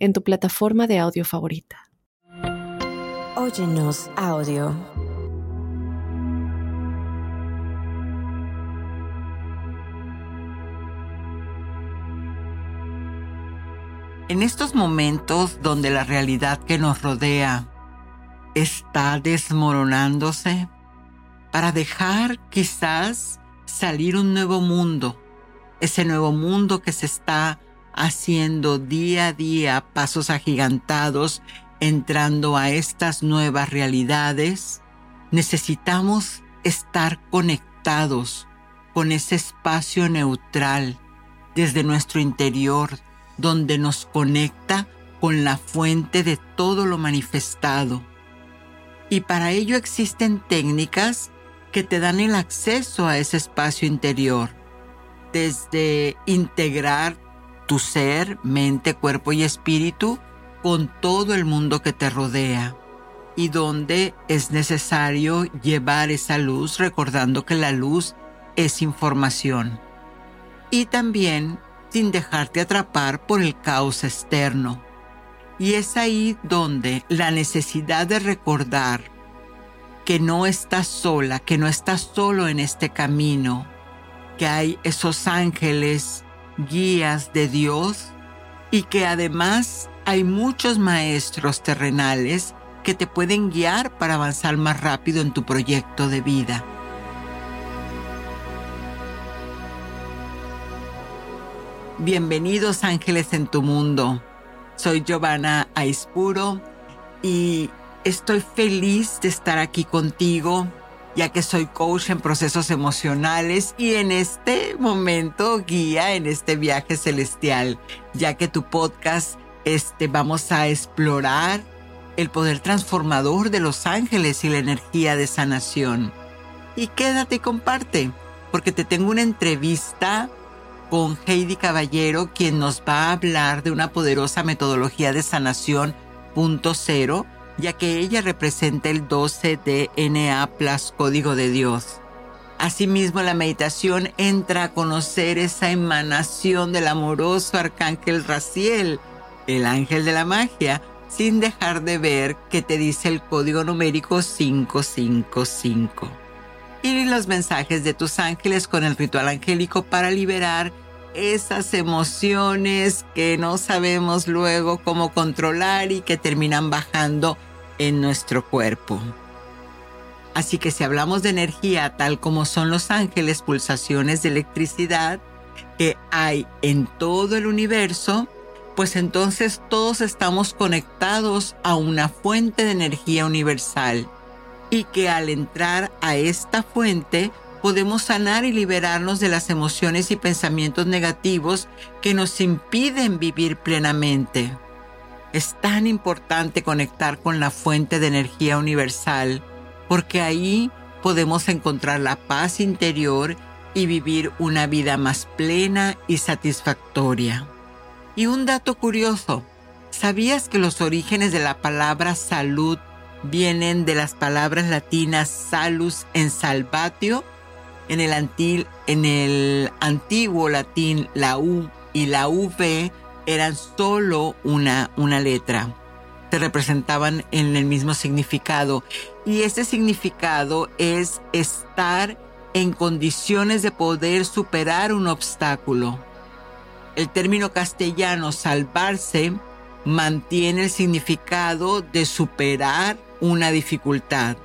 en tu plataforma de audio favorita. Óyenos audio. En estos momentos donde la realidad que nos rodea está desmoronándose, para dejar quizás salir un nuevo mundo, ese nuevo mundo que se está haciendo día a día pasos agigantados, entrando a estas nuevas realidades, necesitamos estar conectados con ese espacio neutral desde nuestro interior, donde nos conecta con la fuente de todo lo manifestado. Y para ello existen técnicas que te dan el acceso a ese espacio interior, desde integrar tu ser, mente, cuerpo y espíritu con todo el mundo que te rodea y donde es necesario llevar esa luz recordando que la luz es información. Y también sin dejarte atrapar por el caos externo. Y es ahí donde la necesidad de recordar que no estás sola, que no estás solo en este camino, que hay esos ángeles guías de Dios y que además hay muchos maestros terrenales que te pueden guiar para avanzar más rápido en tu proyecto de vida. Bienvenidos ángeles en tu mundo. Soy Giovanna Aispuro y estoy feliz de estar aquí contigo ya que soy coach en procesos emocionales y en este momento guía en este viaje celestial, ya que tu podcast este vamos a explorar el poder transformador de los ángeles y la energía de sanación. Y quédate y comparte, porque te tengo una entrevista con Heidi Caballero, quien nos va a hablar de una poderosa metodología de sanación punto cero ya que ella representa el 12 DNA Plus Código de Dios. Asimismo, la meditación entra a conocer esa emanación del amoroso arcángel Raciel, el ángel de la magia, sin dejar de ver que te dice el código numérico 555. Y los mensajes de tus ángeles con el ritual angélico para liberar esas emociones que no sabemos luego cómo controlar y que terminan bajando en nuestro cuerpo. Así que si hablamos de energía tal como son los ángeles, pulsaciones de electricidad que hay en todo el universo, pues entonces todos estamos conectados a una fuente de energía universal y que al entrar a esta fuente podemos sanar y liberarnos de las emociones y pensamientos negativos que nos impiden vivir plenamente. Es tan importante conectar con la fuente de energía universal porque ahí podemos encontrar la paz interior y vivir una vida más plena y satisfactoria. Y un dato curioso, ¿sabías que los orígenes de la palabra salud vienen de las palabras latinas salus en salvatio? En el, antiguo latín la U y la V eran solo una, una letra. Se representaban en el mismo significado. Y ese significado es estar en condiciones de poder superar un obstáculo. El término castellano salvarse mantiene el significado de superar una dificultad.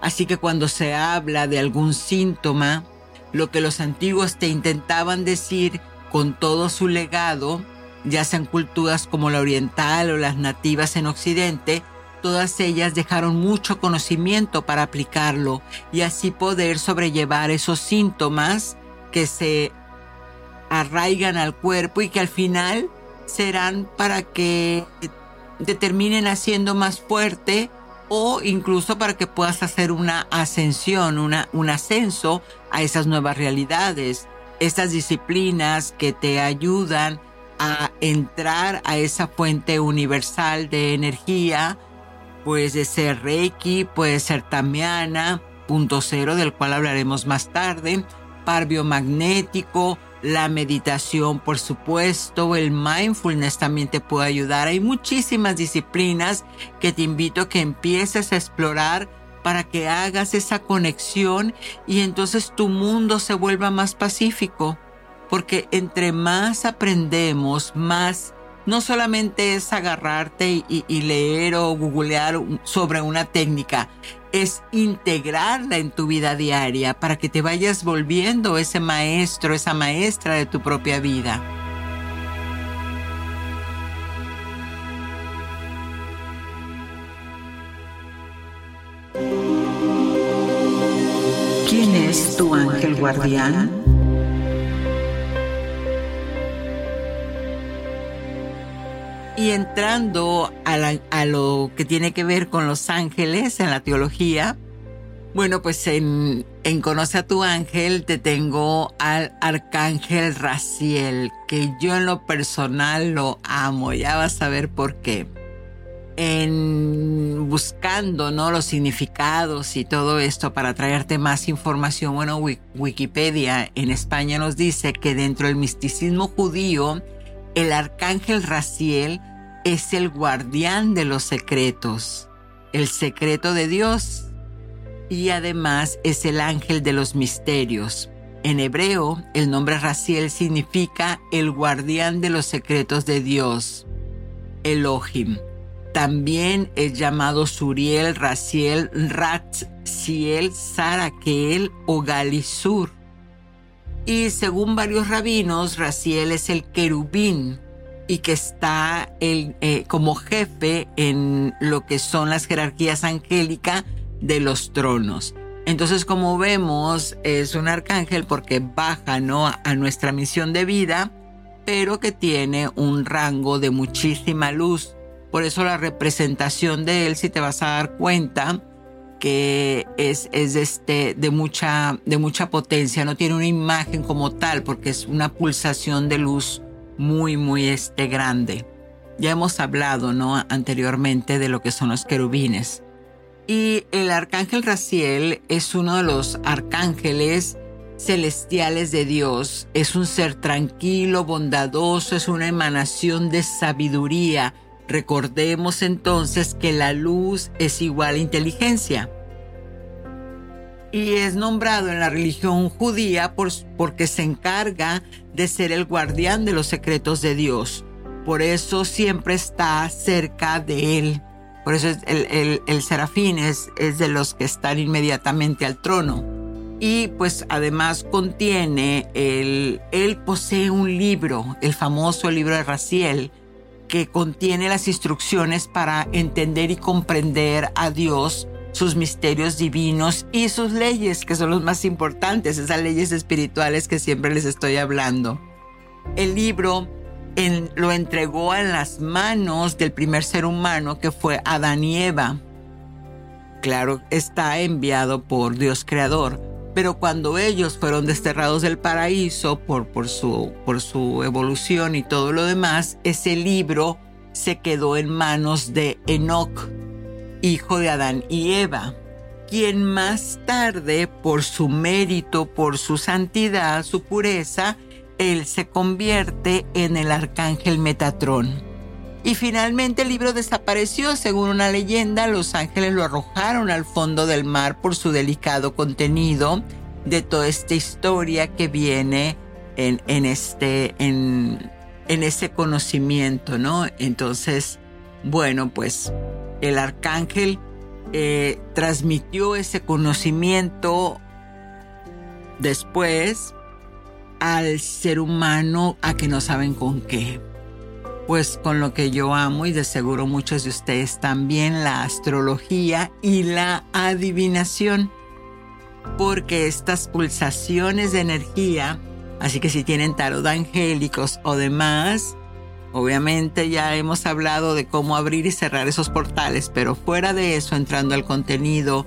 Así que cuando se habla de algún síntoma, lo que los antiguos te intentaban decir con todo su legado ya sean culturas como la oriental o las nativas en Occidente, todas ellas dejaron mucho conocimiento para aplicarlo y así poder sobrellevar esos síntomas que se arraigan al cuerpo y que al final serán para que te terminen haciendo más fuerte o incluso para que puedas hacer una ascensión, una, un ascenso a esas nuevas realidades. Estas disciplinas que te ayudan a entrar a esa fuente universal de energía, puede ser Reiki, puede ser Tamiana, punto cero, del cual hablaremos más tarde, par biomagnético, la meditación, por supuesto, el mindfulness también te puede ayudar. Hay muchísimas disciplinas que te invito a que empieces a explorar para que hagas esa conexión y entonces tu mundo se vuelva más pacífico. Porque entre más aprendemos, más no solamente es agarrarte y, leer o googlear sobre una técnica, es integrarla en tu vida diaria para que te vayas volviendo ese maestro, esa maestra de tu propia vida. ¿Quién es tu ángel guardián? Y entrando a, lo que tiene que ver con los ángeles en la teología, bueno, pues en, Conoce a tu ángel te tengo al arcángel Raciel, que yo en lo personal lo amo, ya vas a ver por qué. En buscando ¿no? los significados y todo esto para traerte más información, bueno, Wikipedia en España nos dice que dentro del misticismo judío, el arcángel Raciel es el guardián de los secretos, el secreto de Dios, y además es el ángel de los misterios. En hebreo, el nombre Raciel significa el guardián de los secretos de Dios, Elohim. También es llamado Suriel, Raciel, Ratziel, Sarakel o Galisur y según varios rabinos, Raciel es el querubín y que está eh, como jefe en lo que son las jerarquías angélicas de los tronos. Entonces, como vemos, es un arcángel porque baja ¿no? a nuestra misión de vida, pero que tiene un rango de muchísima luz. Por eso la representación de él, si te vas a dar cuenta, que es, es este, de, mucha, de mucha potencia, no tiene una imagen como tal porque es una pulsación de luz muy, muy este, grande. Ya hemos hablado ¿no? anteriormente de lo que son los querubines. Y el arcángel Raciel es uno de los arcángeles celestiales de Dios. Es un ser tranquilo, bondadoso, es una emanación de sabiduría, Recordemos entonces que la luz es igual a inteligencia. Y es nombrado en la religión judía porque se encarga de ser el guardián de los secretos de Dios. Por eso siempre está cerca de él. Por eso el, serafín es, es de los que están inmediatamente al trono. Y pues además contiene, el, él posee un libro, el famoso libro de Raciel, que contiene las instrucciones para entender y comprender a Dios, sus misterios divinos y sus leyes, que son los más importantes, esas leyes espirituales que siempre les estoy hablando. El libro lo entregó en las manos del primer ser humano que fue Adán y Eva. Claro, está enviado por Dios Creador pero cuando ellos fueron desterrados del paraíso por, por, su, por su evolución y todo lo demás, ese libro se quedó en manos de Enoch, hijo de Adán y Eva, quien más tarde, por su mérito, por su santidad, su pureza, él se convierte en el arcángel Metatrón. Y finalmente el libro desapareció. Según una leyenda, los ángeles lo arrojaron al fondo del mar por su delicado contenido de toda esta historia que viene en, este, en, ese conocimiento, ¿no? Entonces, bueno, pues el arcángel eh, transmitió ese conocimiento después al ser humano a que no saben con qué pues con lo que yo amo y de seguro muchos de ustedes también, la astrología y la adivinación. Porque estas pulsaciones de energía, así que si tienen tarot angélicos o demás, Obviamente ya hemos hablado de cómo abrir y cerrar esos portales, pero fuera de eso, entrando al contenido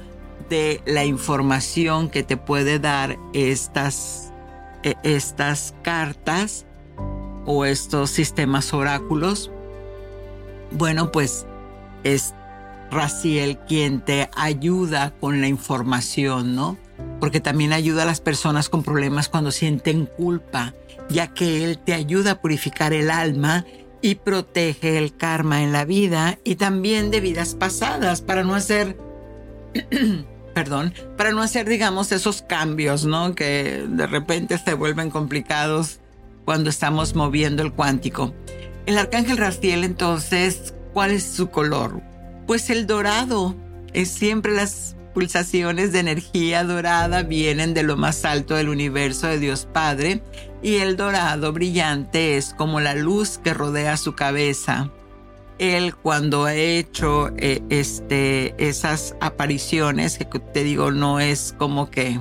de la información que te puede dar estas, e, estas cartas o estos sistemas oráculos, bueno, pues es Raciel quien te ayuda con la información, ¿no? Porque también ayuda a las personas con problemas cuando sienten culpa ya que Él te ayuda a purificar el alma y protege el karma en la vida y también de vidas pasadas para no hacer, perdón, para no hacer, digamos, esos cambios, ¿no? Que de repente se vuelven complicados cuando estamos moviendo el cuántico. El arcángel Rastiel, entonces, ¿cuál es su color? Pues el dorado. Es siempre las pulsaciones de energía dorada vienen de lo más alto del universo de Dios Padre y el dorado brillante es como la luz que rodea su cabeza. Él cuando ha hecho eh, este, esas apariciones, que te digo, no es como que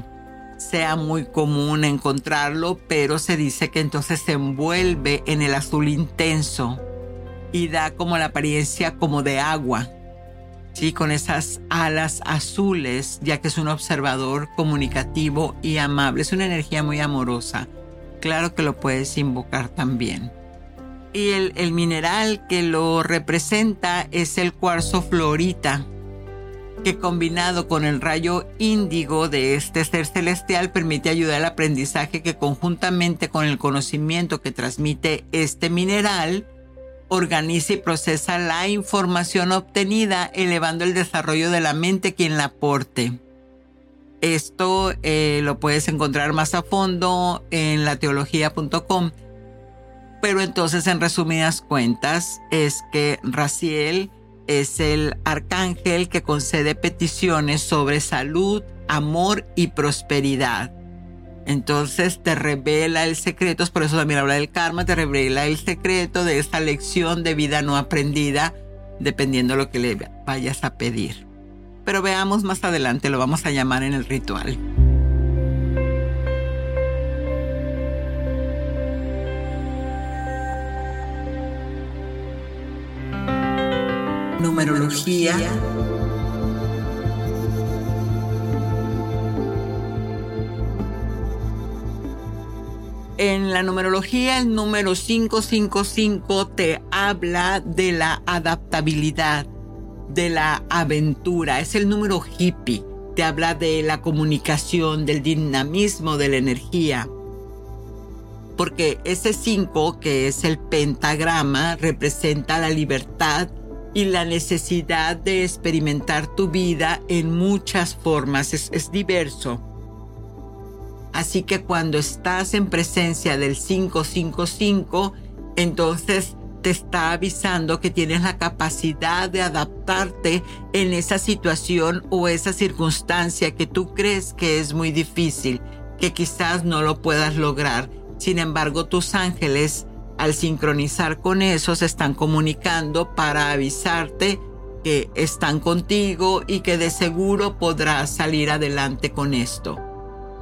sea muy común encontrarlo, pero se dice que entonces se envuelve en el azul intenso y da como la apariencia como de agua. ¿sí? con esas alas azules, ya que es un observador comunicativo y amable. Es una energía muy amorosa. Claro que lo puedes invocar también. Y el, el mineral que lo representa es el cuarzo florita, que combinado con el rayo índigo de este ser celestial permite ayudar al aprendizaje que conjuntamente con el conocimiento que transmite este mineral, organiza y procesa la información obtenida, elevando el desarrollo de la mente quien la aporte. Esto eh, lo puedes encontrar más a fondo en lateología.com. Pero entonces, en resumidas cuentas, es que Raciel es el arcángel que concede peticiones sobre salud, amor y prosperidad. Entonces te revela el secreto, por eso también habla del karma, te revela el secreto de esta lección de vida no aprendida, dependiendo lo que le vayas a pedir. Pero veamos más adelante, lo vamos a llamar en el ritual. Numerología En la numerología, el número 555 te habla de la adaptabilidad, de la aventura. Es el número hippie. Te habla de la comunicación, del dinamismo, de la energía. Porque ese 5, que es el pentagrama, representa la libertad y la necesidad de experimentar tu vida en muchas formas. Es, es diverso Así que cuando estás en presencia del 555, entonces te está avisando que tienes la capacidad de adaptarte en esa situación o esa circunstancia que tú crees que es muy difícil, que quizás no lo puedas lograr. Sin embargo, tus ángeles, al sincronizar con eso, se están comunicando para avisarte que están contigo y que de seguro podrás salir adelante con esto.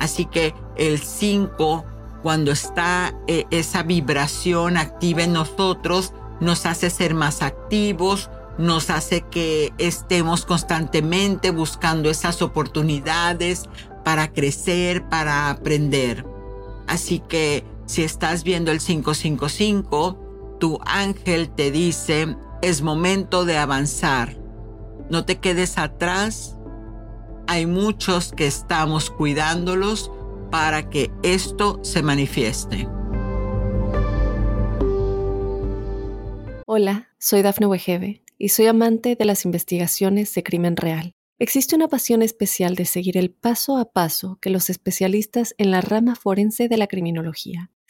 Así que el 5, cuando está eh, esa vibración activa en nosotros, nos hace ser más activos, nos hace que estemos constantemente buscando esas oportunidades para crecer, para aprender. Así que si estás viendo el 555, tu ángel te dice, es momento de avanzar. No te quedes atrás, hay muchos que estamos cuidándolos para que esto se manifieste. Hola, soy Dafne Wegebe y soy amante de las investigaciones de crimen real. Existe una pasión especial de seguir el paso a paso que los especialistas en la rama forense de la criminología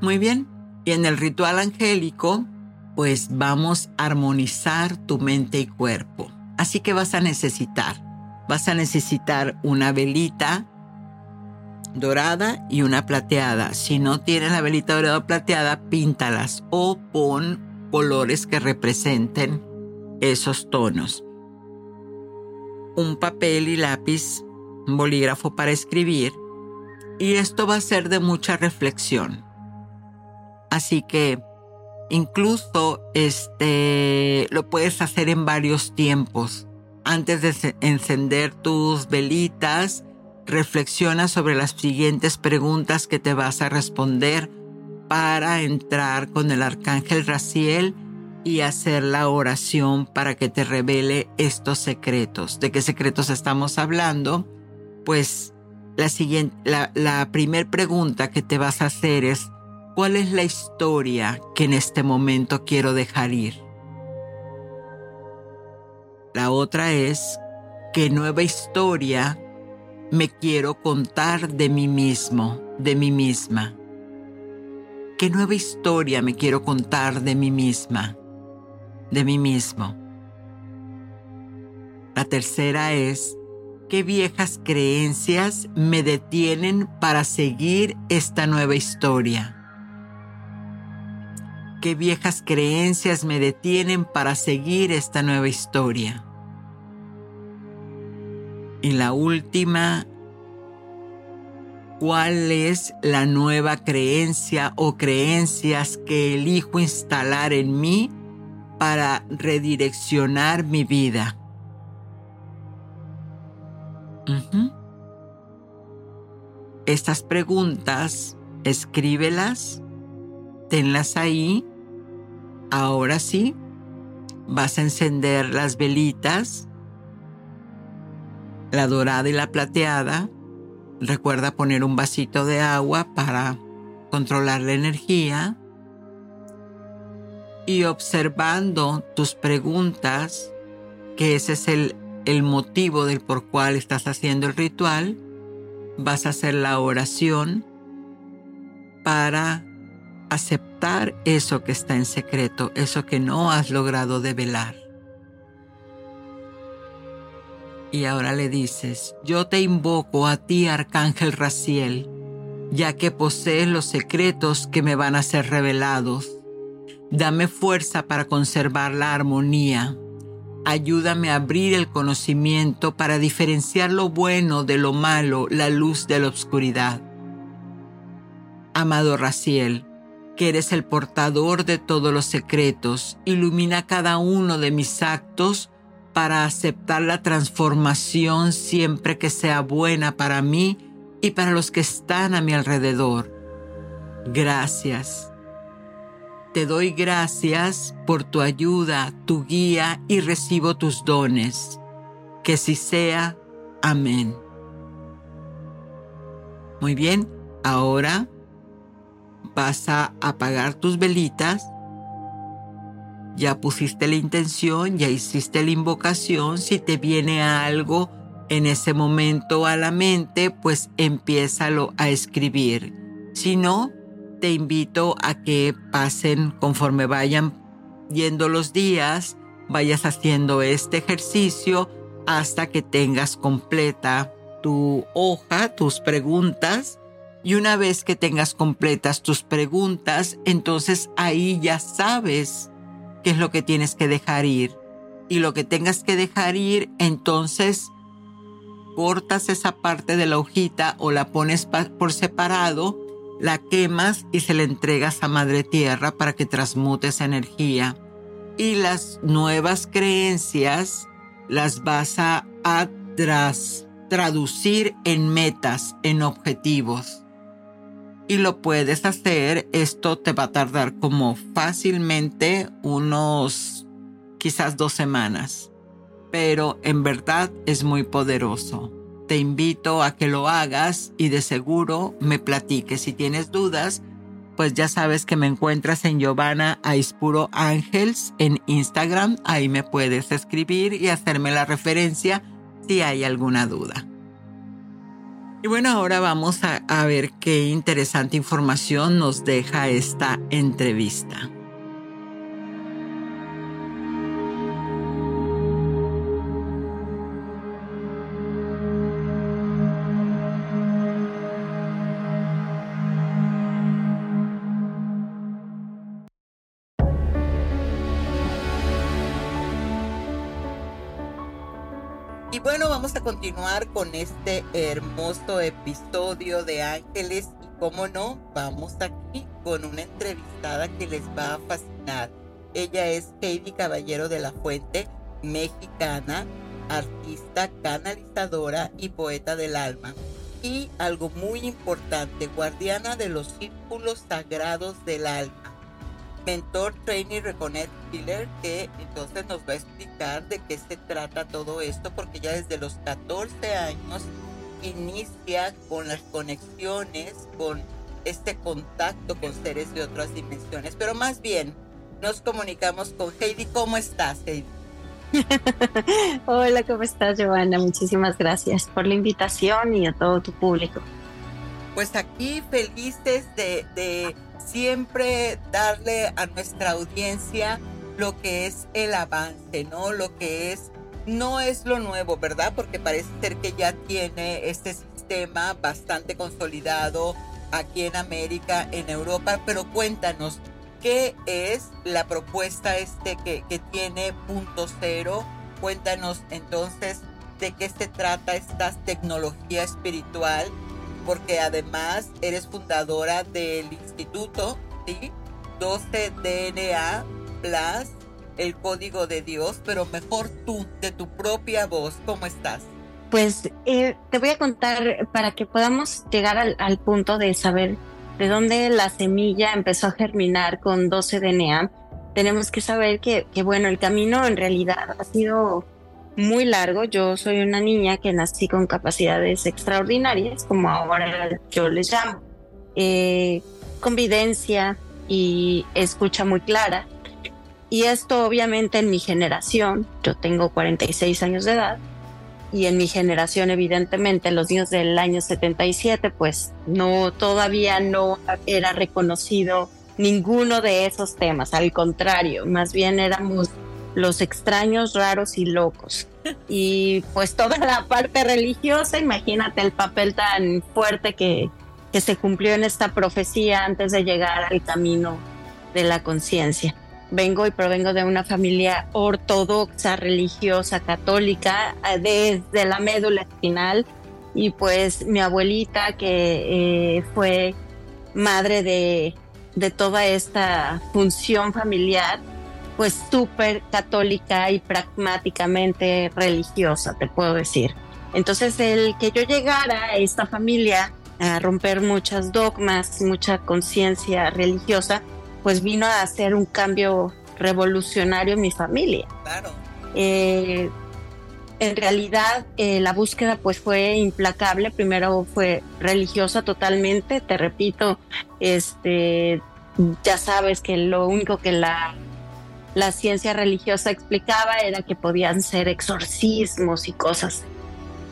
Muy bien, y en el ritual angélico pues vamos a armonizar tu mente y cuerpo. Así que vas a necesitar, vas a necesitar una velita dorada y una plateada. Si no tienes la velita dorada o plateada, píntalas o pon colores que representen esos tonos. Un papel y lápiz, un bolígrafo para escribir. Y esto va a ser de mucha reflexión. Así que incluso este lo puedes hacer en varios tiempos. Antes de encender tus velitas, reflexiona sobre las siguientes preguntas que te vas a responder para entrar con el arcángel Raciel y hacer la oración para que te revele estos secretos. ¿De qué secretos estamos hablando? Pues la siguiente, la, la primera pregunta que te vas a hacer es, ¿cuál es la historia que en este momento quiero dejar ir? La otra es, ¿qué nueva historia me quiero contar de mí mismo, de mí misma? ¿Qué nueva historia me quiero contar de mí misma, de mí mismo? La tercera es, ¿qué viejas creencias me detienen para seguir esta nueva historia? ¿Qué viejas creencias me detienen para seguir esta nueva historia? Y la última, ¿cuál es la nueva creencia o creencias que elijo instalar en mí para redireccionar mi vida? Estas preguntas, escríbelas, tenlas ahí. Ahora sí, vas a encender las velitas la dorada y la plateada. Recuerda poner un vasito de agua para controlar la energía. Y observando tus preguntas, que ese es el, el motivo del por cual estás haciendo el ritual, vas a hacer la oración para aceptar eso que está en secreto, eso que no has logrado develar. Y ahora le dices, yo te invoco a ti, Arcángel Raciel, ya que posees los secretos que me van a ser revelados. Dame fuerza para conservar la armonía. Ayúdame a abrir el conocimiento para diferenciar lo bueno de lo malo, la luz de la oscuridad. Amado Raciel, que eres el portador de todos los secretos, ilumina cada uno de mis actos para aceptar la transformación siempre que sea buena para mí y para los que están a mi alrededor. Gracias. Te doy gracias por tu ayuda, tu guía y recibo tus dones. Que si sea. Amén. Muy bien, ahora vas a apagar tus velitas ya pusiste la intención, ya hiciste la invocación, si te viene algo en ese momento a la mente, pues empiézalo a escribir. Si no, te invito a que pasen conforme vayan yendo los días, vayas haciendo este ejercicio hasta que tengas completa tu hoja, tus preguntas. Y una vez que tengas completas tus preguntas, entonces ahí ya sabes qué es lo que tienes que dejar ir. Y lo que tengas que dejar ir, entonces cortas esa parte de la hojita o la pones por separado, la quemas y se la entregas a Madre Tierra para que transmute esa energía. Y las nuevas creencias las vas a, a traducir en metas, en objetivos y lo puedes hacer. Esto te va a tardar como fácilmente unos quizás dos semanas, pero en verdad es muy poderoso. Te invito a que lo hagas y de seguro me platiques. Si tienes dudas, pues ya sabes que me encuentras en Giovanna Aispuro Ángels en Instagram. Ahí me puedes escribir y hacerme la referencia si hay alguna duda. Y bueno, ahora vamos a, ver qué interesante información nos deja esta entrevista. Continuar con este hermoso episodio de Ángeles y como no, vamos aquí con una entrevistada que les va a fascinar. Ella es Heidi Caballero de la Fuente, mexicana, artista, canalizadora y poeta del alma. Y algo muy importante, guardiana de los círculos sagrados del alma mentor, trainer, reconnect killer, que entonces nos va a explicar de qué se trata todo esto, porque ya desde los 14 años inicia con las conexiones, con este contacto con seres de otras dimensiones. Pero más bien, nos comunicamos con Heidi. ¿Cómo estás, Heidi? Hola, ¿cómo estás, Giovanna? Muchísimas gracias por la invitación y a todo tu público. Pues aquí felices de, de siempre darle a nuestra audiencia lo que es el avance, ¿no? Lo que es, no es lo nuevo, ¿verdad? Porque parece ser que ya tiene este sistema bastante consolidado aquí en América, en Europa, pero cuéntanos, ¿qué es la propuesta este que, que tiene punto cero? Cuéntanos entonces de qué se trata esta tecnología espiritual porque además eres fundadora del instituto, ¿sí? 12 DNA Plus, el código de Dios, pero mejor tú, de tu propia voz, ¿cómo estás? Pues eh, te voy a contar para que podamos llegar al, punto de saber de dónde la semilla empezó a germinar con 12 DNA. Tenemos que saber que, que bueno, el camino en realidad ha sido muy largo. Yo soy una niña que nací con capacidades extraordinarias, como ahora yo les llamo. Eh, convivencia y escucha muy clara. Y esto obviamente en mi generación, yo tengo 46 años de edad, y en mi generación evidentemente los niños del año 77 pues no todavía no era reconocido ninguno de esos temas, al contrario, más bien éramos los extraños, raros y locos. Y pues toda la parte religiosa, imagínate el papel tan fuerte que, que se cumplió en esta profecía antes de llegar al camino de la conciencia. Vengo y provengo de una familia ortodoxa, religiosa, católica, eh, desde la médula espinal. Y pues mi abuelita, que eh, fue madre de, de toda esta función familiar, pues súper católica y pragmáticamente religiosa, te puedo decir. Entonces, el que yo llegara a esta familia a romper muchas dogmas, mucha conciencia religiosa, pues vino a hacer un cambio revolucionario en mi familia. Claro. Eh, en realidad eh, la búsqueda pues fue implacable. Primero fue religiosa totalmente. Te repito, este, ya sabes que lo único que la la ciencia religiosa explicaba era que podían ser exorcismos y cosas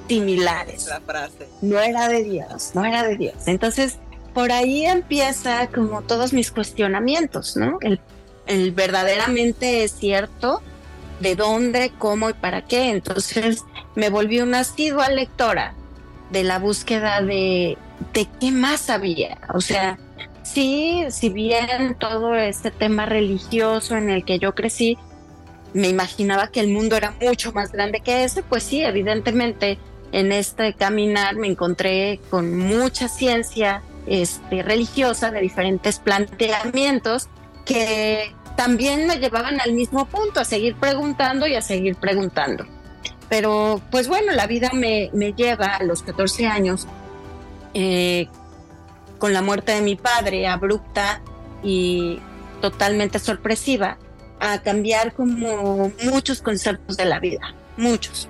similares. La frase. No era de Dios, no era de Dios. Entonces, por ahí empieza como todos mis cuestionamientos, ¿no? El, el verdaderamente es cierto, de dónde, cómo y para qué. Entonces, me volví una asidua lectora de la búsqueda de, de qué más había. O sea, sí, si bien todo este tema religioso en el que yo crecí, me imaginaba que el mundo era mucho más grande que ese, pues sí, evidentemente en este caminar me encontré con mucha ciencia este, religiosa de diferentes planteamientos que también me llevaban al mismo punto, a seguir preguntando y a seguir preguntando. Pero pues bueno, la vida me, me lleva a los 14 años eh, con la muerte de mi padre, abrupta y totalmente sorpresiva, a cambiar como muchos conceptos de la vida, muchos,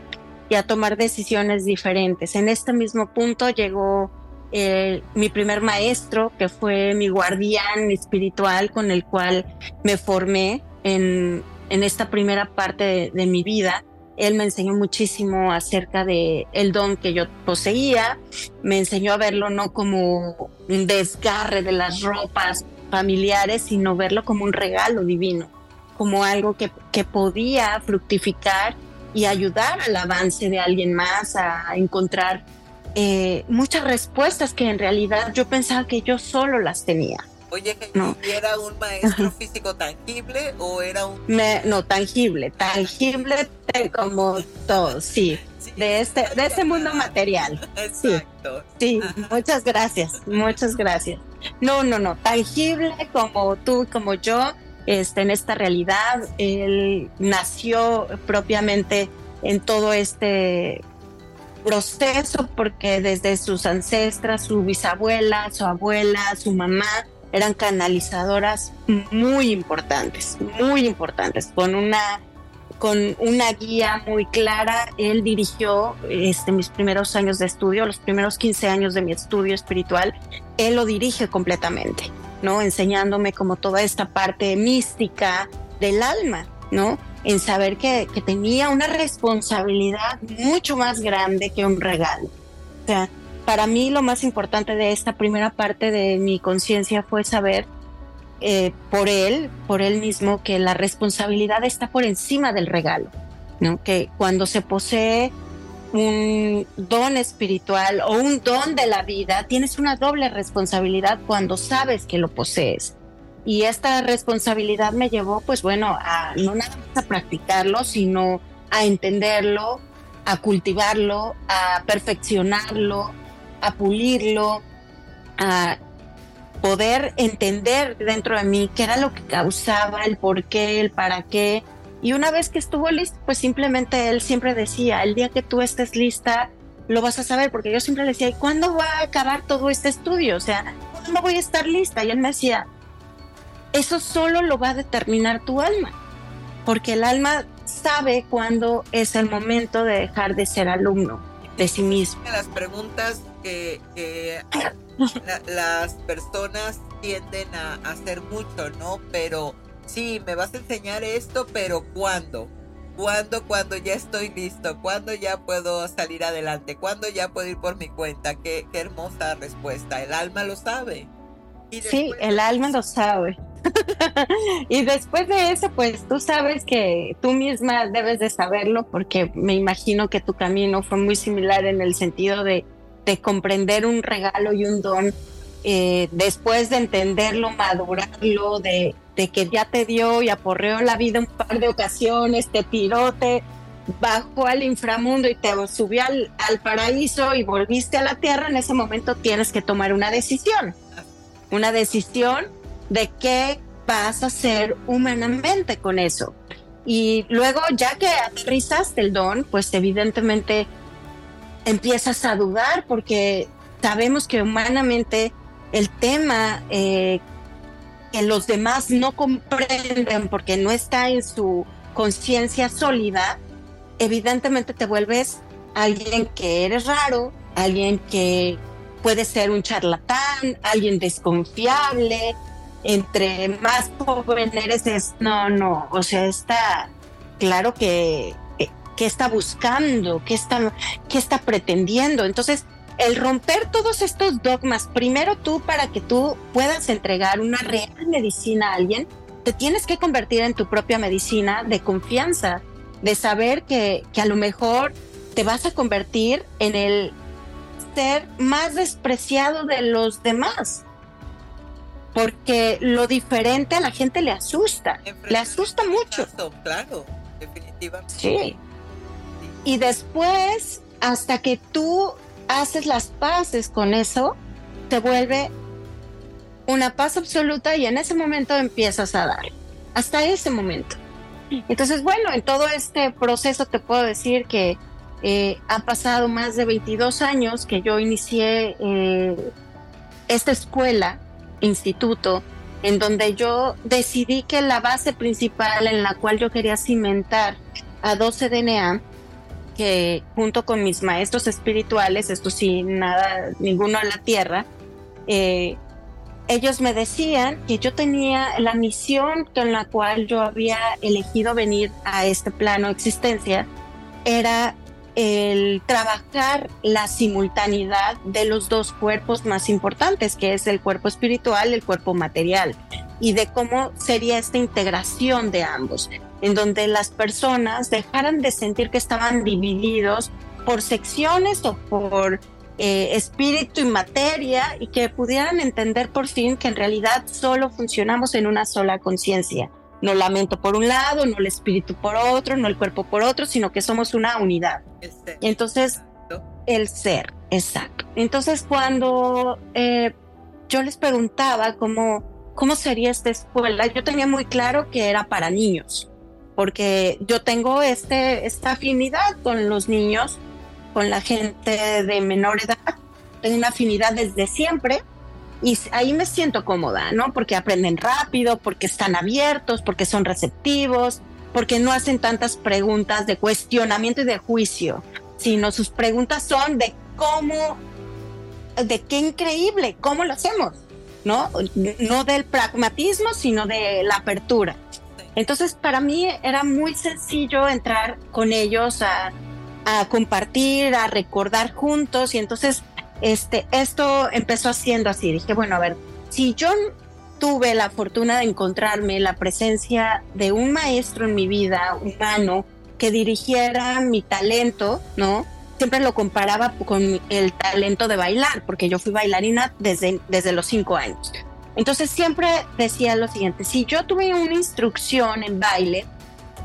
y a tomar decisiones diferentes. En este mismo punto llegó eh, mi primer maestro, que fue mi guardián espiritual con el cual me formé en, en esta primera parte de mi vida él me enseñó muchísimo acerca de el don que yo poseía, me enseñó a verlo no como un desgarre de las ropas familiares, sino verlo como un regalo divino, como algo que, que podía fructificar y ayudar al avance de alguien más, a encontrar eh, muchas respuestas que en realidad yo pensaba que yo solo las tenía. Oye, ¿era un maestro físico tangible o era un...? no, tangible, tangible como todo, sí. de este, de este mundo material. Exacto. Sí, sí, muchas gracias, muchas gracias. No, no, no, tangible como tú, como yo, este, en esta realidad, él nació propiamente en todo este proceso porque desde sus ancestras, su bisabuela, su abuela, su mamá, eran canalizadoras muy importantes, muy importantes, con una con una guía muy clara. Él dirigió este, mis primeros años de estudio, los primeros 15 años de mi estudio espiritual. Él lo dirige completamente, ¿no? Enseñándome como toda esta parte mística del alma, ¿no? En saber que, que tenía una responsabilidad mucho más grande que un regalo. O sea, para mí lo más importante de esta primera parte de mi conciencia fue saber eh, por él, por él mismo, que la responsabilidad está por encima del regalo, ¿no? Que cuando se posee un don espiritual o un don de la vida, tienes una doble responsabilidad cuando sabes que lo posees. Y esta responsabilidad me llevó, pues bueno, a no nada más a practicarlo, sino a entenderlo, a cultivarlo, a perfeccionarlo, a pulirlo, a poder entender dentro de mí qué era lo que causaba, el por qué, el para qué. Y una vez que estuvo listo, pues simplemente él siempre decía, el día que tú estés lista, lo vas a saber, porque yo siempre le decía, ¿y cuándo va a acabar todo este estudio? O sea, ¿cuándo voy a estar lista? Y él me decía, eso solo lo va a determinar tu alma, porque el alma sabe cuándo es el momento de dejar de ser alumno de sí mismo. Las preguntas que, las personas tienden a hacer mucho, ¿no? Pero sí, me vas a enseñar esto, pero ¿cuándo? ¿Cuándo, cuando ya estoy listo? ¿Cuándo ya puedo salir adelante? ¿Cuándo ya puedo ir por mi cuenta? Qué, qué hermosa respuesta. El alma lo sabe. sí, el alma lo sabe. y después de eso, pues tú sabes que tú misma debes de saberlo porque me imagino que tu camino fue muy similar en el sentido de de comprender un regalo y un don, eh, después de entenderlo, madurarlo, de, de, que ya te dio y aporreó la vida un par de ocasiones, te tiró, te bajó al inframundo y te subió al, al paraíso y volviste a la tierra, en ese momento tienes que tomar una decisión. Una decisión de qué vas a hacer humanamente con eso. Y luego, ya que aterrizaste el don, pues evidentemente empiezas a dudar porque sabemos que humanamente el tema eh, que los demás no comprenden porque no está en su conciencia sólida, evidentemente te vuelves alguien que eres raro, alguien que puede ser un charlatán, alguien desconfiable. Entre más joven eres, es, no, no, o sea, está claro que qué está buscando, qué está, qué está pretendiendo. Entonces, el romper todos estos dogmas, primero tú para que tú puedas entregar una real medicina a alguien, te tienes que convertir en tu propia medicina de confianza, de saber que, que a lo mejor te vas a convertir en el ser más despreciado de los demás. Porque lo diferente a la gente le asusta, le asusta mucho. Claro, definitivamente. Sí. Y después, hasta que tú haces las paces con eso, te vuelve una paz absoluta y en ese momento empiezas a dar. Hasta ese momento. Entonces, bueno, en todo este proceso te puedo decir que eh, ha pasado más de 22 años que yo inicié eh, esta escuela, instituto, en donde yo decidí que la base principal en la cual yo quería cimentar a 12 DNA que junto con mis maestros espirituales, esto sí, nada, ninguno a la tierra, eh, ellos me decían que yo tenía la misión con la cual yo había elegido venir a este plano de existencia, era el trabajar la simultaneidad de los dos cuerpos más importantes, que es el cuerpo espiritual y el cuerpo material, y de cómo sería esta integración de ambos en donde las personas dejaran de sentir que estaban divididos por secciones o por eh, espíritu y materia y que pudieran entender por fin que en realidad solo funcionamos en una sola conciencia, no la mente por un lado, no el espíritu por otro, no el cuerpo por otro, sino que somos una unidad. Entonces, el ser, exacto. Entonces, cuando eh, yo les preguntaba cómo, cómo sería esta escuela, yo tenía muy claro que era para niños, porque yo tengo este, esta afinidad con los niños, con la gente de menor edad, tengo una afinidad desde siempre y ahí me siento cómoda, ¿no? Porque aprenden rápido, porque están abiertos, porque son receptivos, porque no hacen tantas preguntas de cuestionamiento y de juicio, sino sus preguntas son de cómo, de qué increíble, cómo lo hacemos, ¿no? No del pragmatismo, sino de la apertura. Entonces, para mí era muy sencillo entrar con ellos a, compartir, a recordar juntos y entonces este, esto empezó haciendo así. Dije, bueno, a ver, si yo tuve la fortuna de encontrarme la presencia de un maestro en mi vida humano que dirigiera mi talento, ¿no? Siempre lo comparaba con el talento de bailar, porque yo fui bailarina desde, desde los cinco años. Entonces siempre decía lo siguiente, si yo tuve una instrucción en baile,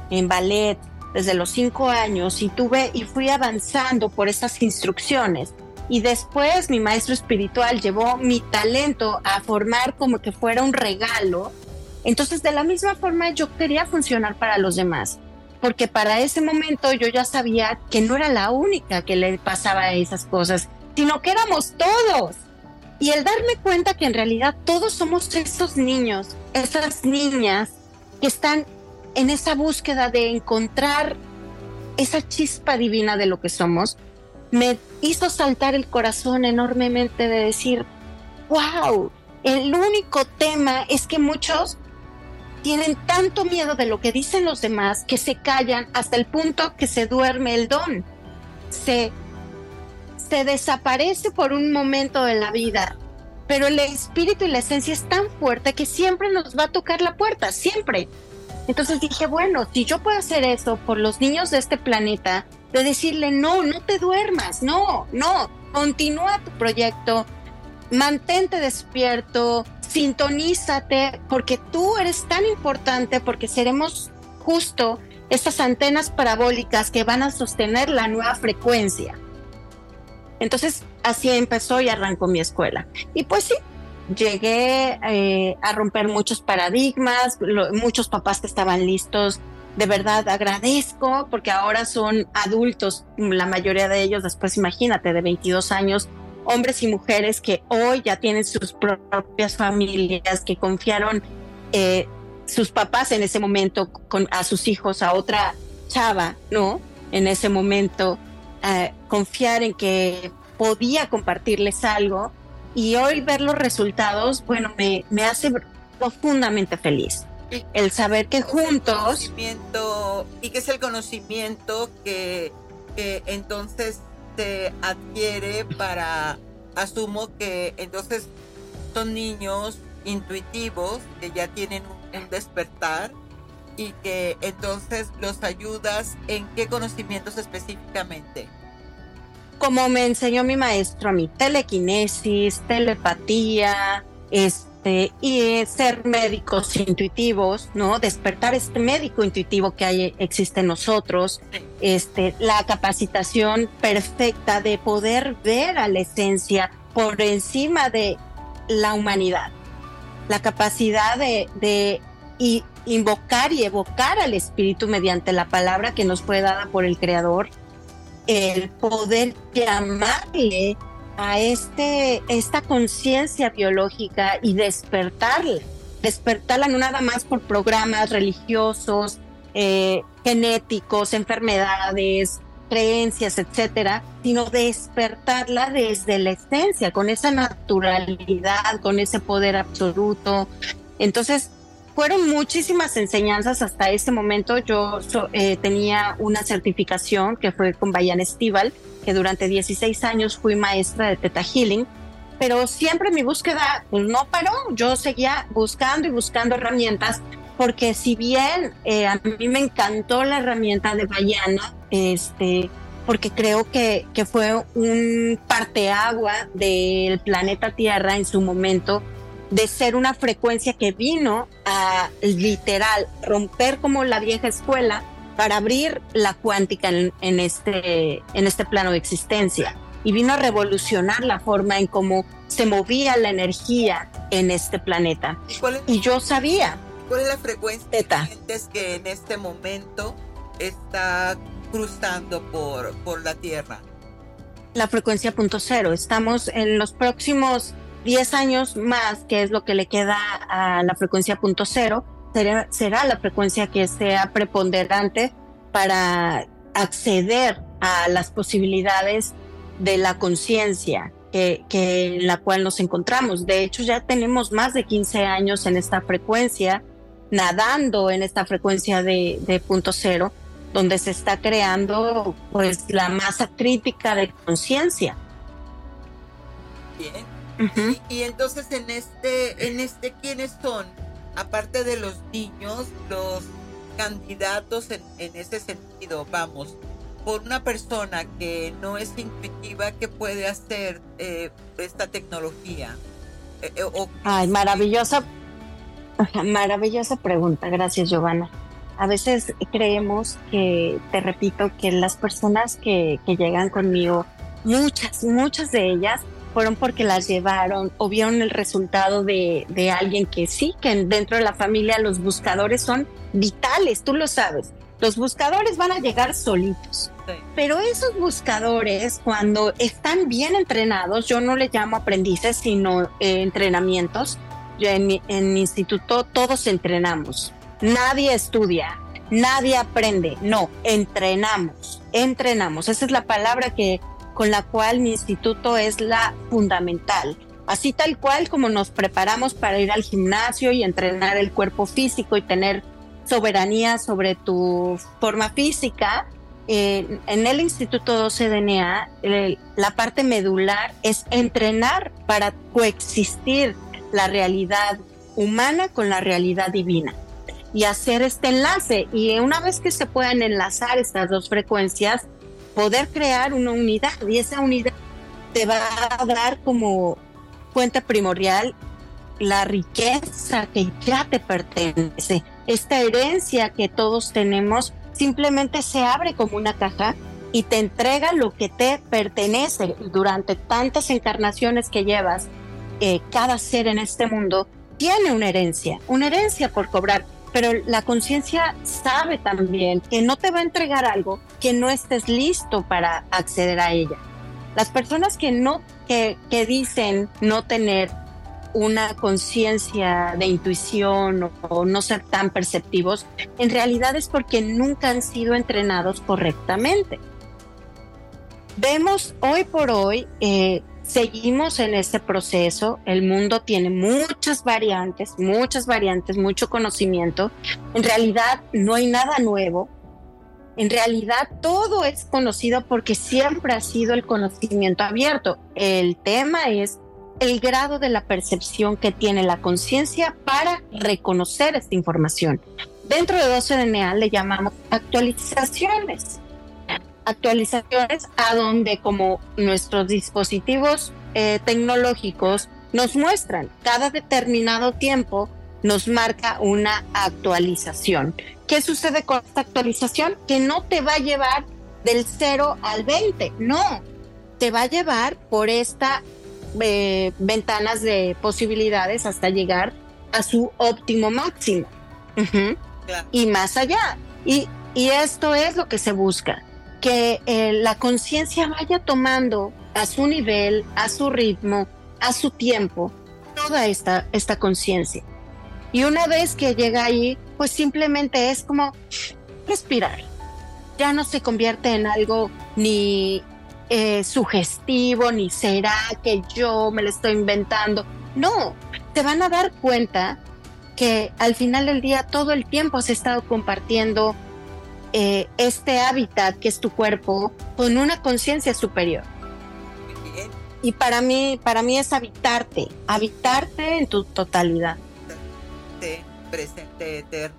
en ballet, desde los cinco años y tuve y fui avanzando por esas instrucciones, y después mi maestro espiritual llevó mi talento a formar como que fuera un regalo. Entonces de la misma forma yo quería funcionar para los demás, porque para ese momento yo ya sabía que no era la única que le pasaba esas cosas, sino que éramos todos. Y el darme cuenta que en realidad todos somos esos niños, esas niñas que están en esa búsqueda de encontrar esa chispa divina de lo que somos, me hizo saltar el corazón enormemente de decir, wow, el único tema es que muchos tienen tanto miedo de lo que dicen los demás que se callan hasta el punto que se duerme el don. Se, se desaparece por un momento de la vida, pero el espíritu y la esencia es tan fuerte que siempre nos va a tocar la puerta, siempre. Entonces dije, bueno, si yo puedo hacer eso por los niños de este planeta, de decirle, no, no te duermas, no, no, continúa tu proyecto, mantente despierto, sintonízate, porque tú eres tan importante, porque seremos justo estas antenas parabólicas que van a sostener la nueva frecuencia. Entonces, así empezó y arrancó mi escuela. Y pues sí, llegué eh, a romper muchos paradigmas, muchos papás que estaban listos de verdad agradezco porque ahora son adultos, la mayoría de ellos, después imagínate, de 22 años, hombres y mujeres que hoy ya tienen sus propias familias, que confiaron eh, sus papás en ese momento a sus hijos, a otra chava, ¿no? En ese momento, eh, confiar en que podía compartirles algo y hoy ver los resultados, bueno, me, me hace profundamente feliz el saber que juntos... Y que es el conocimiento que, entonces adquiere para, asumo que entonces son niños intuitivos que ya tienen un, despertar y que entonces los ayudas en qué conocimientos específicamente. Como me enseñó mi maestro a mí, telequinesis, telepatía, es este, y ser médicos intuitivos, ¿no? Despertar este médico intuitivo que hay, existe en nosotros, este, la capacitación perfecta de poder ver a la esencia por encima de la humanidad, la capacidad de, de invocar y evocar al espíritu mediante la palabra que nos fue dada por el Creador, el poder llamarle a este, esta conciencia biológica y despertarla, despertarla no nada más por programas religiosos, eh, genéticos, enfermedades, creencias, etcétera, sino despertarla desde la esencia, con esa naturalidad, con ese poder absoluto. Entonces, fueron muchísimas enseñanzas hasta ese momento. Yo eh, tenía una certificación que fue con Bayan Estival, que durante 16 años fui maestra de Teta Healing, pero siempre mi búsqueda pues, no paró. Yo seguía buscando y buscando herramientas, porque si bien eh, a mí me encantó la herramienta de Bayana, este, porque creo que, que fue un parteagua del planeta Tierra en su momento, de ser una frecuencia que vino a literal romper como la vieja escuela para abrir la cuántica en, este, en este plano de existencia y vino a revolucionar la forma en cómo se movía la energía en este planeta. ¿Y, yo sabía. ¿Cuál es la frecuencia que en este momento está cruzando por, por la Tierra? La frecuencia punto cero. Estamos en los próximos 10 años más, que es lo que le queda a la frecuencia punto cero, será, la frecuencia que sea preponderante para acceder a las posibilidades de la conciencia que, en la cual nos encontramos. De hecho, ya tenemos más de 15 años en esta frecuencia, nadando en esta frecuencia de, punto cero, donde se está creando pues la masa crítica de conciencia. Bien. Y, entonces en este, en este, ¿quiénes son? Aparte de los niños, los candidatos en, en ese sentido, vamos, por una persona que no es intuitiva, ¿qué puede hacer eh, esta tecnología? Eh, eh, Ay, maravillosa, maravillosa pregunta. Gracias, Giovanna. A veces creemos que, te repito, que las personas que, que llegan conmigo, muchas, muchas de ellas fueron porque las llevaron o vieron el resultado de, de alguien que sí, que dentro de la familia los buscadores son vitales, tú lo sabes los buscadores van a llegar solitos. Pero esos buscadores, cuando están bien entrenados, yo no les llamo aprendices, sino eh, entrenamientos. Yo en, mi, en mi instituto todos entrenamos. Nadie estudia, nadie aprende. No, entrenamos, entrenamos. Esa es la palabra que con la cual mi instituto es la fundamental. Así tal cual como nos preparamos para ir al gimnasio y entrenar el cuerpo físico y tener soberanía sobre tu forma física. En el Instituto 12 DNA, la parte medular es entrenar para coexistir la realidad humana con la realidad divina y hacer este enlace. Y una vez que se puedan enlazar estas dos frecuencias, poder crear una unidad y esa unidad te va a dar como cuenta primordial la riqueza que ya te pertenece, esta herencia que todos tenemos, simplemente se abre como una caja y te entrega lo que te pertenece durante tantas encarnaciones que llevas. Eh, cada ser en este mundo tiene una herencia, una herencia por cobrar, pero la conciencia sabe también que no te va a entregar algo que no estés listo para acceder a ella. Las personas que no que, que dicen no tener una conciencia de intuición o, no ser tan perceptivos, en realidad es porque nunca han sido entrenados correctamente. Vemos hoy por hoy, eh, seguimos en este proceso, el mundo tiene muchas variantes, muchas variantes, mucho conocimiento, en realidad no hay nada nuevo, en realidad todo es conocido porque siempre ha sido el conocimiento abierto. El tema es el grado de la percepción que tiene la conciencia para reconocer esta información. Dentro de 12DNA le llamamos actualizaciones. Actualizaciones a donde como nuestros dispositivos eh, tecnológicos nos muestran cada determinado tiempo nos marca una actualización. ¿Qué sucede con esta actualización? Que no te va a llevar del 0 al 20, no, te va a llevar por esta eh, ventanas de posibilidades hasta llegar a su óptimo máximo. Y más allá. Y, y, esto es lo que se busca, que eh, la conciencia vaya tomando a su nivel, a su ritmo, a su tiempo, toda esta, esta conciencia. Y una vez que llega ahí, pues simplemente es como respirar. Ya no se convierte en algo ni eh, sugestivo, ni será que yo me lo estoy inventando. No, te van a dar cuenta que al final del día todo el tiempo has estado compartiendo eh, este hábitat que es tu cuerpo con una conciencia superior. Y para mí, para mí es habitarte, habitarte en tu totalidad. Presente, eterno.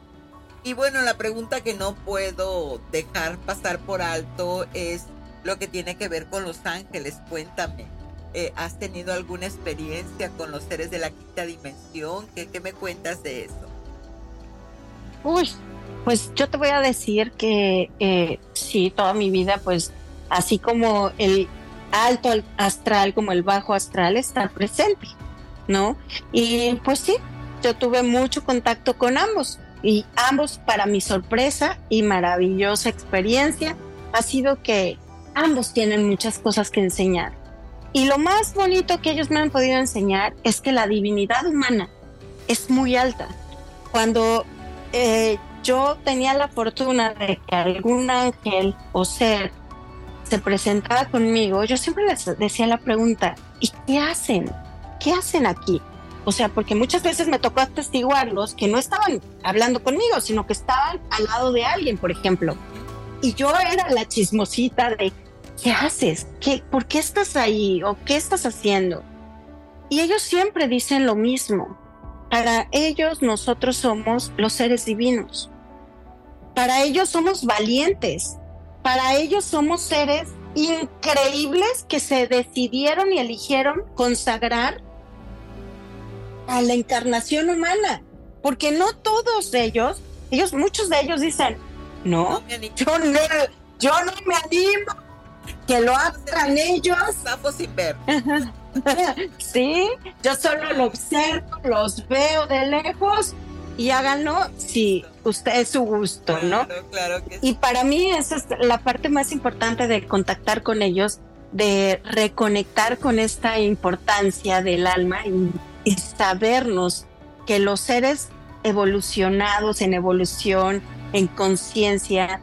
Y bueno, la pregunta que no puedo dejar pasar por alto es lo que tiene que ver con los ángeles. Cuéntame. eh, has tenido alguna experiencia con los seres de la quinta dimensión. ¿Qué, qué me cuentas de eso? Uy, pues yo te voy a decir que eh, sí, toda mi vida, pues así como el alto astral como el bajo astral está presente, ¿no? Y pues sí, yo tuve mucho contacto con ambos y ambos para mi sorpresa y maravillosa experiencia ha sido que ambos tienen muchas cosas que enseñar. Y lo más bonito que ellos me han podido enseñar es que la divinidad humana es muy alta. Cuando eh, yo tenía la fortuna de que algún ángel o ser se presentaba conmigo, yo siempre les decía la pregunta, ¿y qué hacen? ¿Qué hacen aquí? O sea, porque muchas veces me tocó atestiguarlos que no estaban hablando conmigo, sino que estaban al lado de alguien, por ejemplo. Y yo era la chismosita de, ¿qué haces? ¿Qué, ¿Por qué estás ahí? ¿O qué estás haciendo? Y ellos siempre dicen lo mismo. Para ellos nosotros somos los seres divinos. Para ellos somos valientes. Para ellos somos seres increíbles que se decidieron y eligieron consagrar a la encarnación humana. Porque no todos ellos, ellos, muchos de ellos dicen, no, yo no, yo no me animo, que lo hagan ellos. sin ver. sí, yo solo lo observo, los veo de lejos y háganlo si usted es su gusto, ¿no? Claro que Y para mí esa es la parte más importante de contactar con ellos, de reconectar con esta importancia del alma y, sabernos que los seres evolucionados en evolución, en conciencia,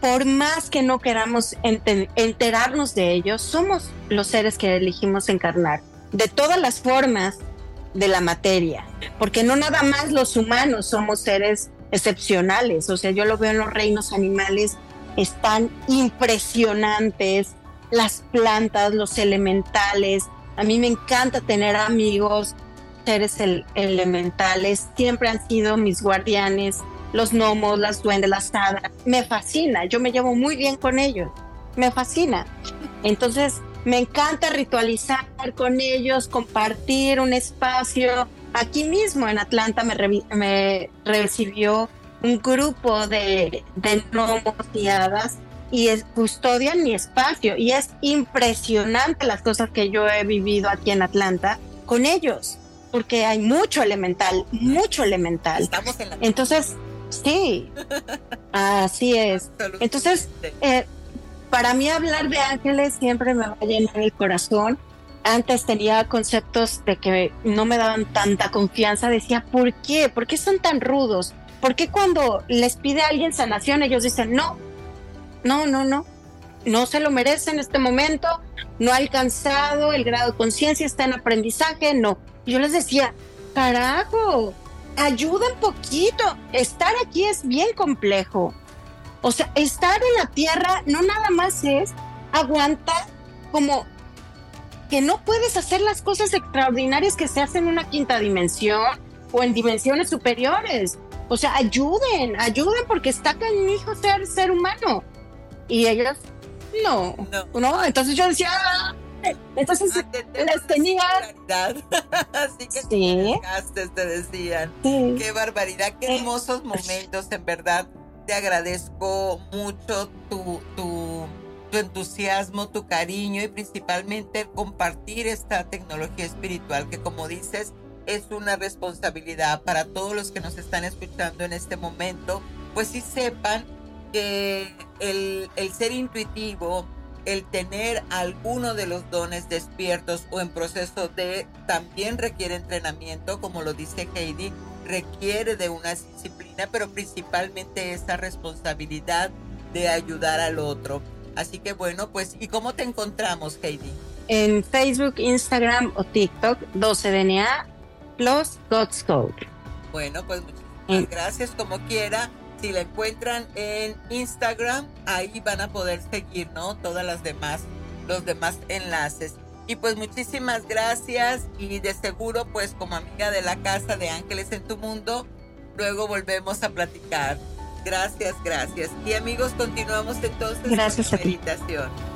por más que no queramos enterarnos de ellos, somos los seres que elegimos encarnar de todas las formas de la materia, porque no nada más los humanos somos seres excepcionales, o sea, yo lo veo en los reinos animales, están impresionantes, las plantas, los elementales, a mí me encanta tener amigos, seres elementales, siempre han sido mis guardianes, los gnomos, las duendes, las hadas, me fascina, yo me llevo muy bien con ellos, me fascina. Entonces, me encanta ritualizar con ellos, compartir un espacio. Aquí mismo en Atlanta me, recibió un grupo de, de y hadas y custodian mi espacio. Y es impresionante las cosas que yo he vivido aquí en Atlanta con ellos, porque hay mucho elemental, mucho elemental. Estamos en la... Entonces, sí, así es. Entonces, eh, para mí hablar de ángeles siempre me va a llenar el corazón. Antes tenía conceptos de que no me daban tanta confianza. Decía, ¿por qué? ¿Por qué son tan rudos? ¿Por qué cuando les pide a alguien sanación ellos dicen, no, no, no, no, no se lo merece en este momento, no ha alcanzado el grado de conciencia, está en aprendizaje, no. yo les decía, carajo, ayuda un poquito, estar aquí es bien complejo. O sea, estar en la tierra no nada más es aguantar como que no puedes hacer las cosas extraordinarias que se hacen en una quinta dimensión o en dimensiones superiores. O sea, ayuden, ayuden porque está hijo ser ser humano. Y ellos, no, no, Entonces yo decía, ah, entonces ah, les tenía... Así que sí. te decían. Qué barbaridad, qué hermosos momentos, en verdad te agradezco mucho tu, tu, tu, entusiasmo, tu cariño y principalmente compartir esta tecnología espiritual que como dices es una responsabilidad para todos los que nos están escuchando en este momento, pues sí sepan que el, el ser intuitivo, el tener alguno de los dones despiertos o en proceso de también requiere entrenamiento, como lo dice Heidi, requiere de una disciplina, pero principalmente esa responsabilidad de ayudar al otro. Así que bueno, pues, ¿y cómo te encontramos, Heidi? En Facebook, Instagram o TikTok, 12DNA plus God's Code. Bueno, pues muchísimas gracias como quiera. Si la encuentran en Instagram, ahí van a poder seguir, ¿no? Todas las demás, los demás enlaces. Y pues muchísimas gracias y de seguro pues como amiga de la casa de Ángeles en tu Mundo, luego volvemos a platicar. Gracias, gracias. Y amigos, continuamos entonces gracias con la meditación.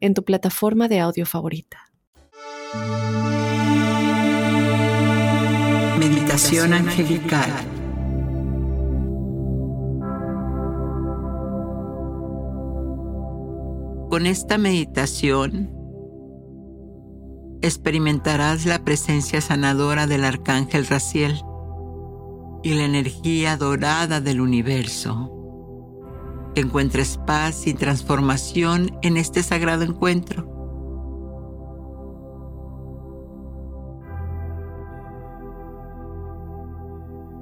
en tu plataforma de audio favorita. Meditación angelical. Con esta meditación experimentarás la presencia sanadora del arcángel Raciel y la energía dorada del universo que encuentres paz y transformación en este sagrado encuentro.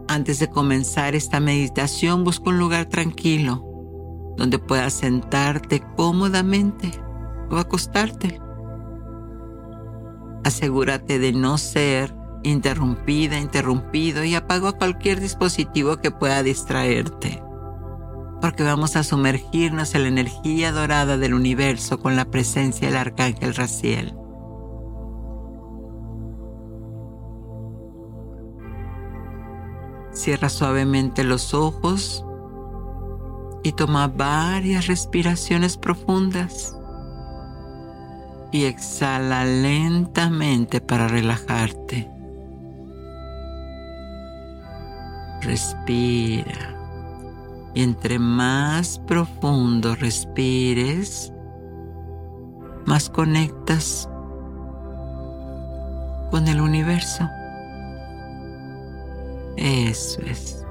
Antes de comenzar esta meditación, busca un lugar tranquilo donde puedas sentarte cómodamente o acostarte. Asegúrate de no ser interrumpida, interrumpido y apaga cualquier dispositivo que pueda distraerte porque vamos a sumergirnos en la energía dorada del universo con la presencia del arcángel Raciel. Cierra suavemente los ojos y toma varias respiraciones profundas. Y exhala lentamente para relajarte. Respira. Y entre más profundo respires, más conectas con el universo. Eso es.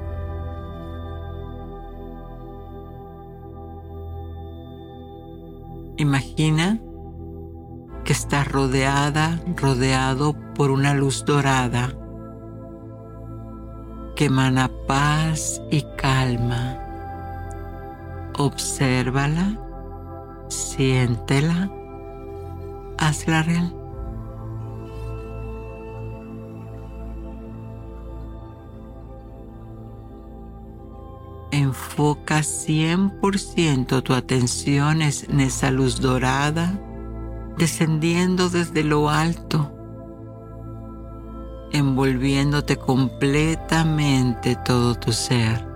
Imagina que estás rodeada, rodeado por una luz dorada que emana paz y calma obsérvala, siéntela, hazla real. Enfoca 100% tu atención en esa luz dorada descendiendo desde lo alto, envolviéndote completamente todo tu ser.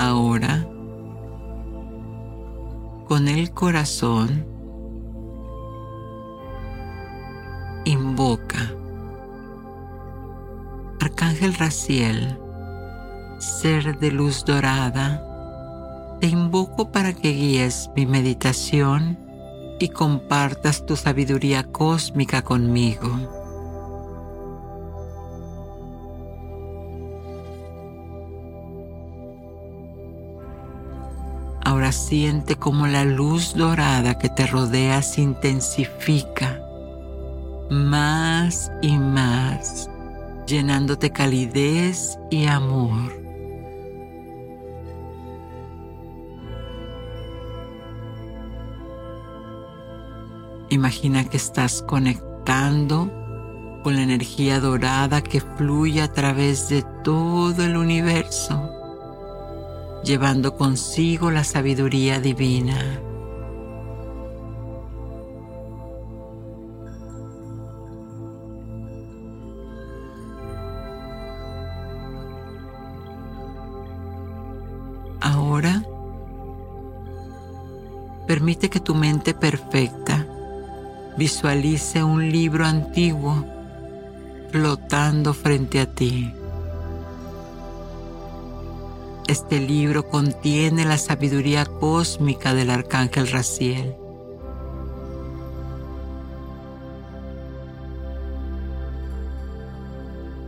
Ahora con el corazón invoca Arcángel Raciel, ser de luz dorada, te invoco para que guíes mi meditación y compartas tu sabiduría cósmica conmigo. Siente como la luz dorada que te rodea se intensifica más y más, llenándote calidez y amor. Imagina que estás conectando con la energía dorada que fluye a través de todo el universo llevando consigo la sabiduría divina. Ahora, permite que tu mente perfecta visualice un libro antiguo flotando frente a ti. Este libro contiene la sabiduría cósmica del arcángel Raciel.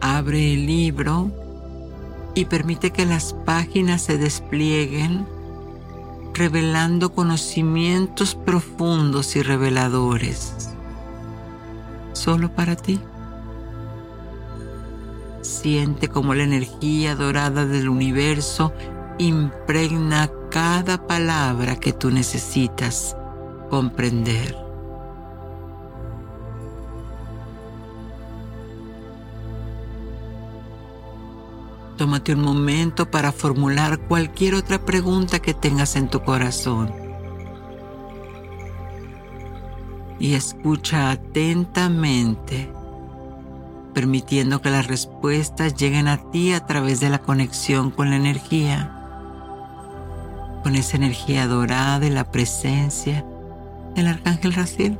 Abre el libro y permite que las páginas se desplieguen revelando conocimientos profundos y reveladores. Solo para ti. Siente como la energía dorada del universo impregna cada palabra que tú necesitas comprender. Tómate un momento para formular cualquier otra pregunta que tengas en tu corazón. Y escucha atentamente, permitiendo que las respuestas lleguen a ti a través de la conexión con la energía, con esa energía dorada de la presencia del Arcángel Raciel.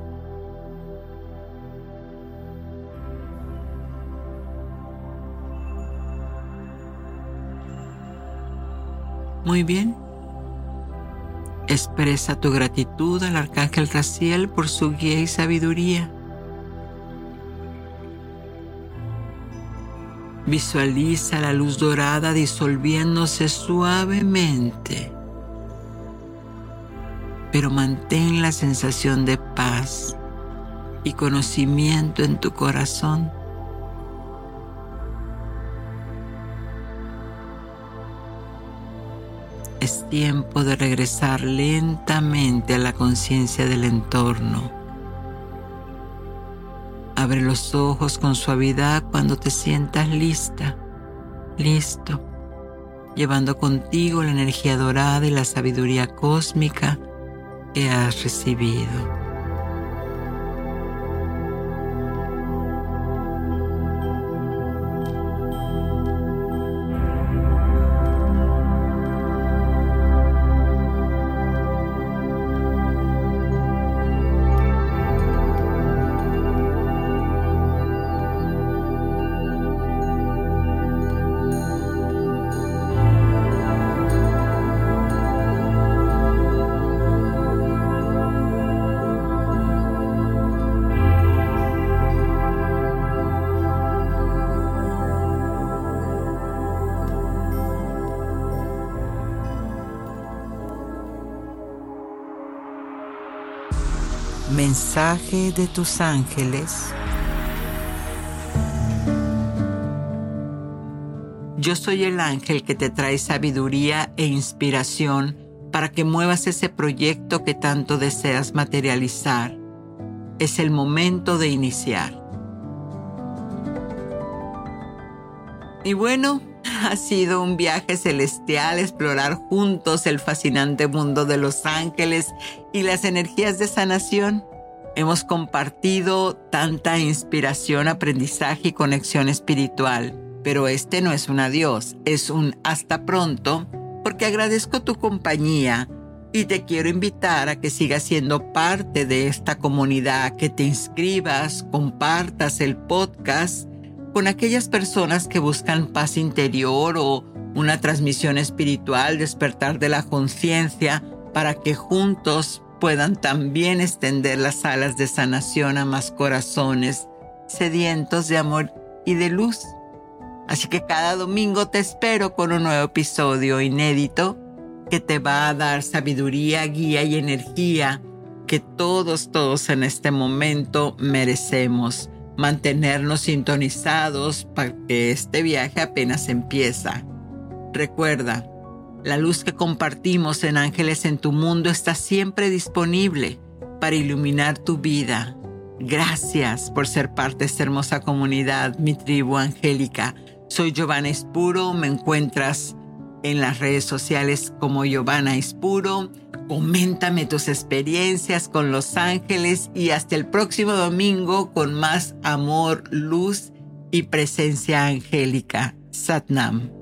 Muy bien. Expresa tu gratitud al Arcángel Raciel por su guía y sabiduría. Visualiza la luz dorada disolviéndose suavemente, pero mantén la sensación de paz y conocimiento en tu corazón. Es tiempo de regresar lentamente a la conciencia del entorno. Abre los ojos con suavidad cuando te sientas lista, listo, llevando contigo la energía dorada y la sabiduría cósmica que has recibido. Mensaje de tus ángeles. Yo soy el ángel que te trae sabiduría e inspiración para que muevas ese proyecto que tanto deseas materializar. Es el momento de iniciar. Y bueno, ha sido un viaje celestial explorar juntos el fascinante mundo de los ángeles y las energías de sanación. Hemos compartido tanta inspiración, aprendizaje y conexión espiritual, pero este no es un adiós, es un hasta pronto, porque agradezco tu compañía y te quiero invitar a que sigas siendo parte de esta comunidad, que te inscribas, compartas el podcast con aquellas personas que buscan paz interior o una transmisión espiritual, despertar de la conciencia, para que juntos puedan también extender las alas de sanación a más corazones sedientos de amor y de luz. Así que cada domingo te espero con un nuevo episodio inédito que te va a dar sabiduría, guía y energía que todos, todos en este momento merecemos mantenernos sintonizados para que este viaje apenas empieza. Recuerda, la luz que compartimos en Ángeles en tu Mundo está siempre disponible para iluminar tu vida. Gracias por ser parte de esta hermosa comunidad, mi tribu angélica. Soy Giovanna Espuro, me encuentras en las redes sociales como Giovanna Espuro. Coméntame tus experiencias con los ángeles y hasta el próximo domingo con más amor, luz y presencia angélica. Satnam.